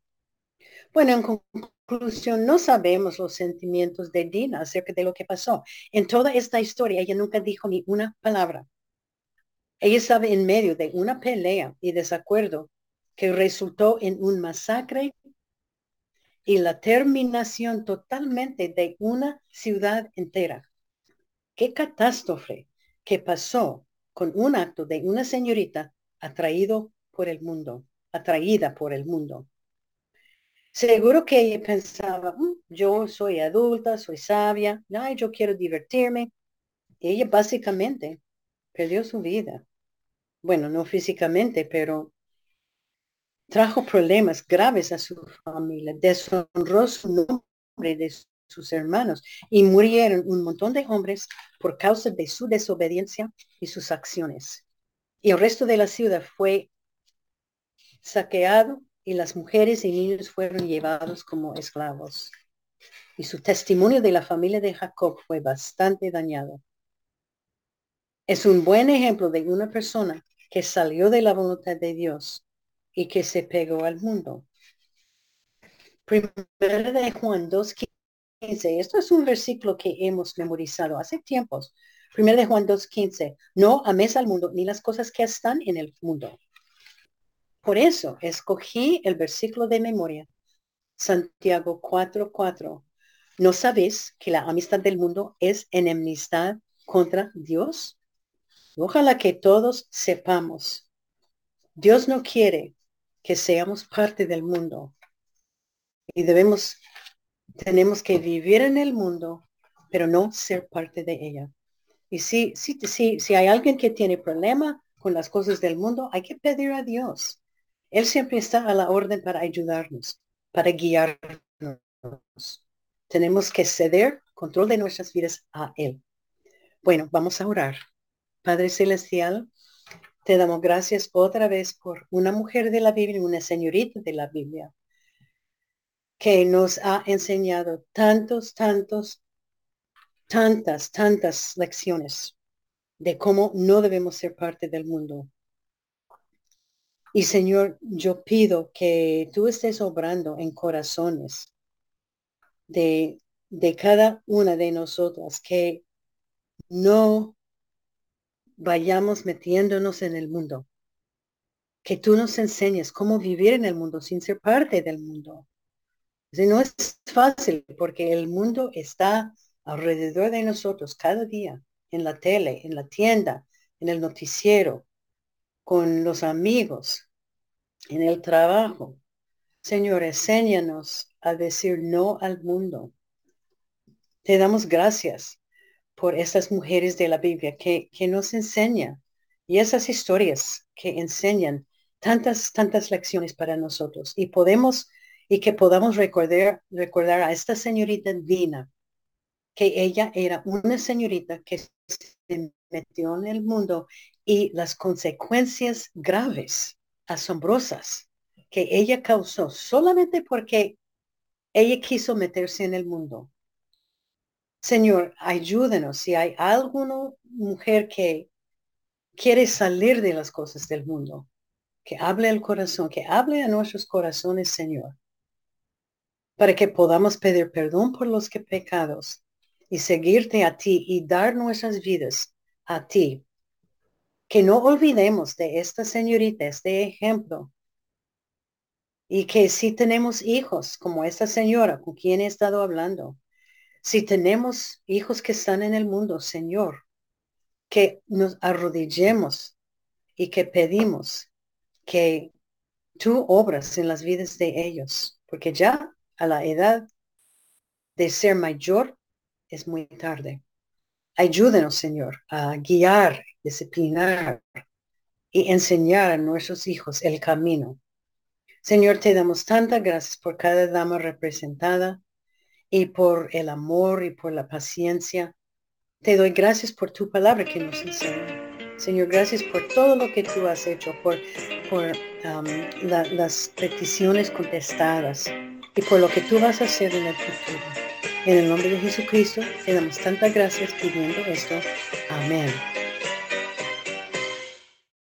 Bueno, en conclusión, no sabemos los sentimientos de Dina acerca de lo que pasó. En toda esta historia, ella nunca dijo ni una palabra. Ella estaba en medio de una pelea y desacuerdo que resultó en un masacre y la terminación totalmente de una ciudad entera. Qué catástrofe que pasó con un acto de una señorita atraído por el mundo, atraída por el mundo. Seguro que ella pensaba, mm, yo soy adulta, soy sabia, ay, yo quiero divertirme. ella básicamente perdió su vida. Bueno, no físicamente, pero trajo problemas graves a su familia, deshonró su nombre de sus hermanos y murieron un montón de hombres por causa de su desobediencia y sus acciones y el resto de la ciudad fue saqueado y las mujeres y niños fueron llevados como esclavos. Y su testimonio de la familia de Jacob fue bastante dañado. Es un buen ejemplo de una persona que salió de la voluntad de Dios y que se pegó al mundo. Primera de Juan 2.15. Esto es un versículo que hemos memorizado hace tiempos, Primero de Juan 2.15, no ames al mundo ni las cosas que están en el mundo. Por eso escogí el versículo de memoria, Santiago 4.4. ¿No sabes que la amistad del mundo es enemistad contra Dios? Ojalá que todos sepamos. Dios no quiere que seamos parte del mundo. Y debemos, tenemos que vivir en el mundo, pero no ser parte de ella. Y si, si, si, si hay alguien que tiene problema con las cosas del mundo, hay que pedir a Dios. Él siempre está a la orden para ayudarnos, para guiarnos. Tenemos que ceder control de nuestras vidas a Él. Bueno, vamos a orar. Padre Celestial, te damos gracias otra vez por una mujer de la Biblia, una señorita de la Biblia, que nos ha enseñado tantos, tantos, tantas, tantas lecciones de cómo no debemos ser parte del mundo. Y Señor, yo pido que tú estés obrando en corazones de, de cada una de nosotras, que no vayamos metiéndonos en el mundo, que tú nos enseñes cómo vivir en el mundo sin ser parte del mundo. no es fácil porque el mundo está alrededor de nosotros cada día, en la tele, en la tienda, en el noticiero, con los amigos, en el trabajo. Señor, enséñanos a decir no al mundo. Te damos gracias por estas mujeres de la Biblia que, que nos enseñan y esas historias que enseñan tantas, tantas lecciones para nosotros y podemos y que podamos recordar, recordar a esta señorita Dina, que ella era una señorita que se metió en el mundo y las consecuencias graves, asombrosas, que ella causó solamente porque ella quiso meterse en el mundo. Señor, ayúdenos si hay alguna mujer que quiere salir de las cosas del mundo, que hable al corazón, que hable a nuestros corazones, Señor, para que podamos pedir perdón por los que pecados y seguirte a ti y dar nuestras vidas a ti. Que no olvidemos de esta señorita, este ejemplo. Y que si tenemos hijos como esta señora con quien he estado hablando, si tenemos hijos que están en el mundo, Señor, que nos arrodillemos y que pedimos que tú obras en las vidas de ellos, porque ya a la edad de ser mayor es muy tarde. Ayúdenos, Señor, a guiar, disciplinar y enseñar a nuestros hijos el camino. Señor, te damos tantas gracias por cada dama representada y por el amor y por la paciencia. Te doy gracias por tu palabra que nos enseña. Señor, gracias por todo lo que tú has hecho, por, por las peticiones contestadas y por lo que tú vas a hacer en el futuro. En el nombre de Jesucristo, te damos tantas gracias pidiendo esto. Amén.